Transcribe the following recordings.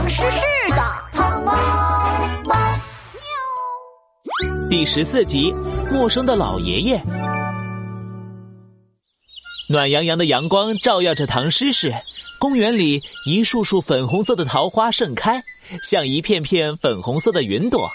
唐诗诗的糖猫猫喵。第十四集，陌生的老爷爷。暖洋洋的阳光照耀着唐诗诗，公园里一束束粉红色的桃花盛开，像一片片粉红色的云朵。咯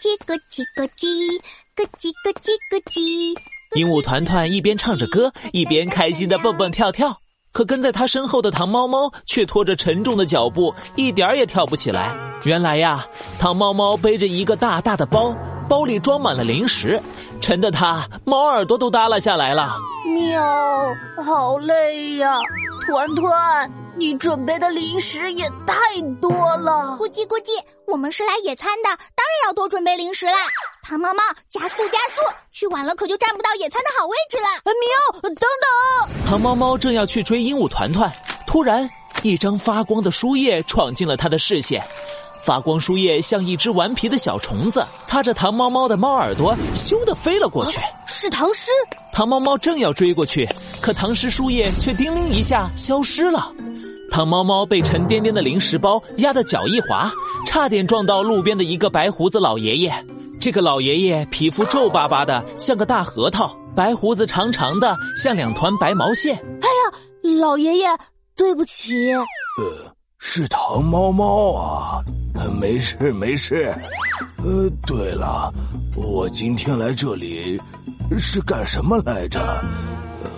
叽咯叽咯叽，咯叽咯叽咯叽。鹦鹉团团一边唱着歌，一边开心的蹦蹦跳跳。可跟在他身后的糖猫猫却拖着沉重的脚步，一点儿也跳不起来。原来呀，糖猫猫背着一个大大的包，包里装满了零食，沉得它猫耳朵都耷拉下来了。喵，好累呀！团团，你准备的零食也太多了。咕叽咕叽，我们是来野餐的，当然要多准备零食啦。糖猫猫，加速加速，去晚了可就占不到野餐的好位置了。喵，等等！糖猫猫正要去追鹦鹉团团，突然一张发光的书页闯进了他的视线。发光书页像一只顽皮的小虫子，擦着糖猫猫的猫耳朵，咻的飞了过去。是唐诗。糖猫猫正要追过去，可唐诗书页却叮铃一下消失了。糖猫猫被沉甸甸的零食包压得脚一滑，差点撞到路边的一个白胡子老爷爷。这个老爷爷皮肤皱巴巴的，像个大核桃，白胡子长长的，像两团白毛线。哎呀，老爷爷，对不起。呃，是糖猫猫啊。没事没事，呃，对了，我今天来这里是干什么来着？呃，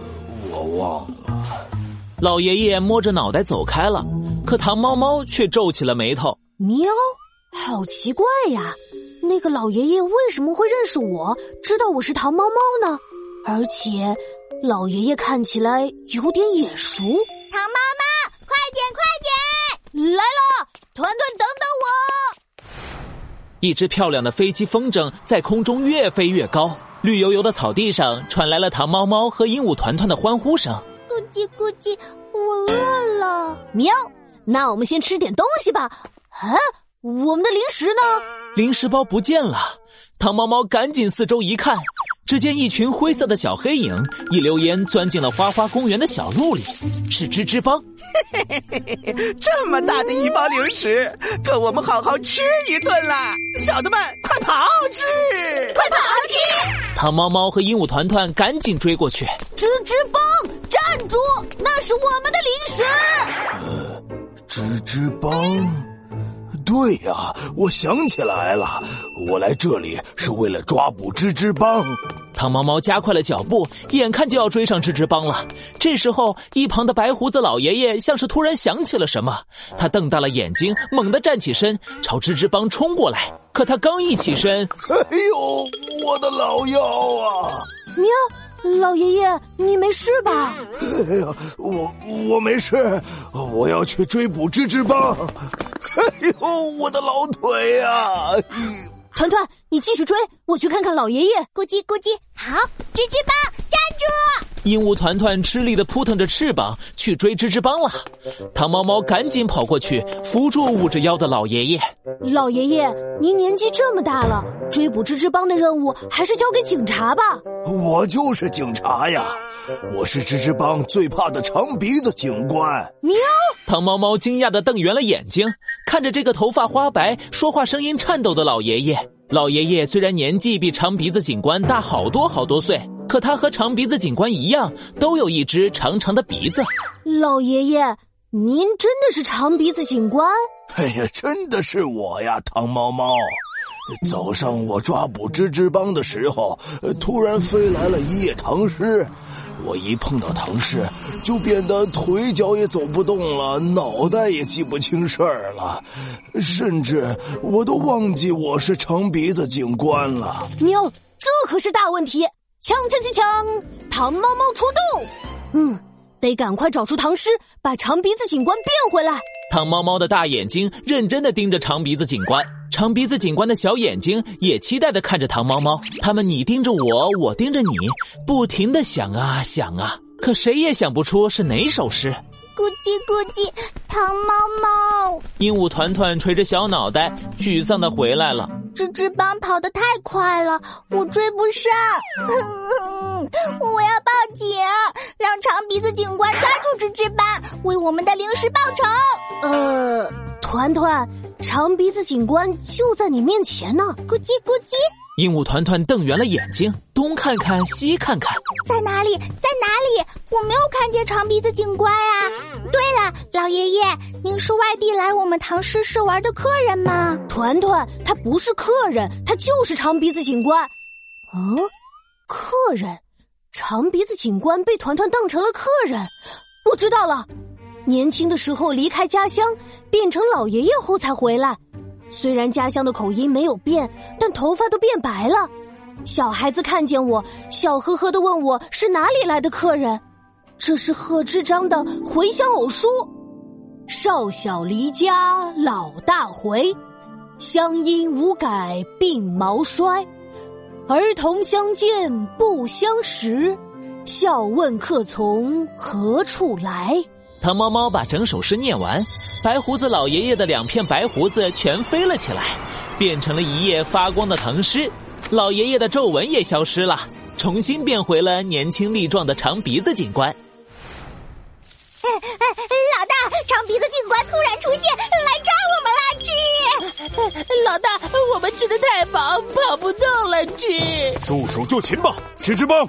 我忘了。老爷爷摸着脑袋走开了，可糖猫猫却皱起了眉头。喵，好奇怪呀！那个老爷爷为什么会认识我，知道我是糖猫猫呢？而且，老爷爷看起来有点眼熟。糖猫猫，快点快点，来了！团团等等我！一只漂亮的飞机风筝在空中越飞越高，绿油油的草地上传来了糖猫猫和鹦鹉团团的欢呼声。咕叽咕叽，我饿了。喵，那我们先吃点东西吧。啊，我们的零食呢？零食包不见了。汤猫猫赶紧四周一看。只见一群灰色的小黑影一溜烟钻进了花花公园的小路里，是吱吱帮。这么大的一包零食，够我们好好吃一顿了。小的们，快跑吃！快跑吃！糖猫猫和鹦鹉团团赶紧追过去。吱吱帮，站住！那是我们的零食。呃，吱吱帮。对呀，我想起来了，我来这里是为了抓捕吱吱帮。汤猫猫加快了脚步，眼看就要追上吱吱帮了。这时候，一旁的白胡子老爷爷像是突然想起了什么，他瞪大了眼睛，猛地站起身，朝吱吱帮冲过来。可他刚一起身，哎呦，我的老腰啊！喵。老爷爷，你没事吧？哎呀，我我没事，我要去追捕吱吱帮。哎呦，我的老腿呀！团团，你继续追，我去看看老爷爷。咕叽咕叽，好，吱吱帮站住！鹦鹉团团吃力的扑腾着翅膀去追吱吱帮了。糖猫猫赶紧跑过去扶住捂着腰的老爷爷。老爷爷，您年纪这么大了，追捕吱吱帮的任务还是交给警察吧。我就是警察呀，我是吱吱帮最怕的长鼻子警官。喵！糖猫猫惊讶的瞪圆了眼睛，看着这个头发花白、说话声音颤抖的老爷爷。老爷爷虽然年纪比长鼻子警官大好多好多岁，可他和长鼻子警官一样，都有一只长长的鼻子。老爷爷，您真的是长鼻子警官？哎呀，真的是我呀，唐猫猫。早上我抓捕吱吱帮的时候，突然飞来了一夜唐诗。我一碰到唐诗，就变得腿脚也走不动了，脑袋也记不清事儿了，甚至我都忘记我是长鼻子警官了。喵，这可是大问题！枪枪枪枪，糖猫猫出动。嗯，得赶快找出唐诗，把长鼻子警官变回来。糖猫猫的大眼睛认真的盯着长鼻子警官。长鼻子警官的小眼睛也期待的看着糖猫猫，他们你盯着我，我盯着你，不停的想啊想啊，可谁也想不出是哪首诗。咕叽咕叽，糖猫猫。鹦鹉团团垂着小脑袋，沮丧的回来了。吱吱帮跑得太快了，我追不上。我要报警，让长鼻子警官抓住吱吱帮，为我们的零食报仇。呃。团团，长鼻子警官就在你面前呢！咕叽咕叽。鹦鹉团团瞪圆了眼睛，东看看西看看，在哪里？在哪里？我没有看见长鼻子警官啊！您是外地来我们唐诗市玩的客人吗？团团，他不是客人，他就是长鼻子警官。嗯，客人，长鼻子警官被团团当成了客人。我知道了，年轻的时候离开家乡，变成老爷爷后才回来。虽然家乡的口音没有变，但头发都变白了。小孩子看见我，笑呵呵的问我是哪里来的客人。这是贺知章的《回乡偶书》：少小离家老大回，乡音无改鬓毛衰。儿童相见不相识，笑问客从何处来。唐猫猫把整首诗念完。白胡子老爷爷的两片白胡子全飞了起来，变成了一页发光的唐诗。老爷爷的皱纹也消失了，重新变回了年轻力壮的长鼻子警官。我们吃的太饱，跑不动了！猪，束手就擒吧，吃吃帮。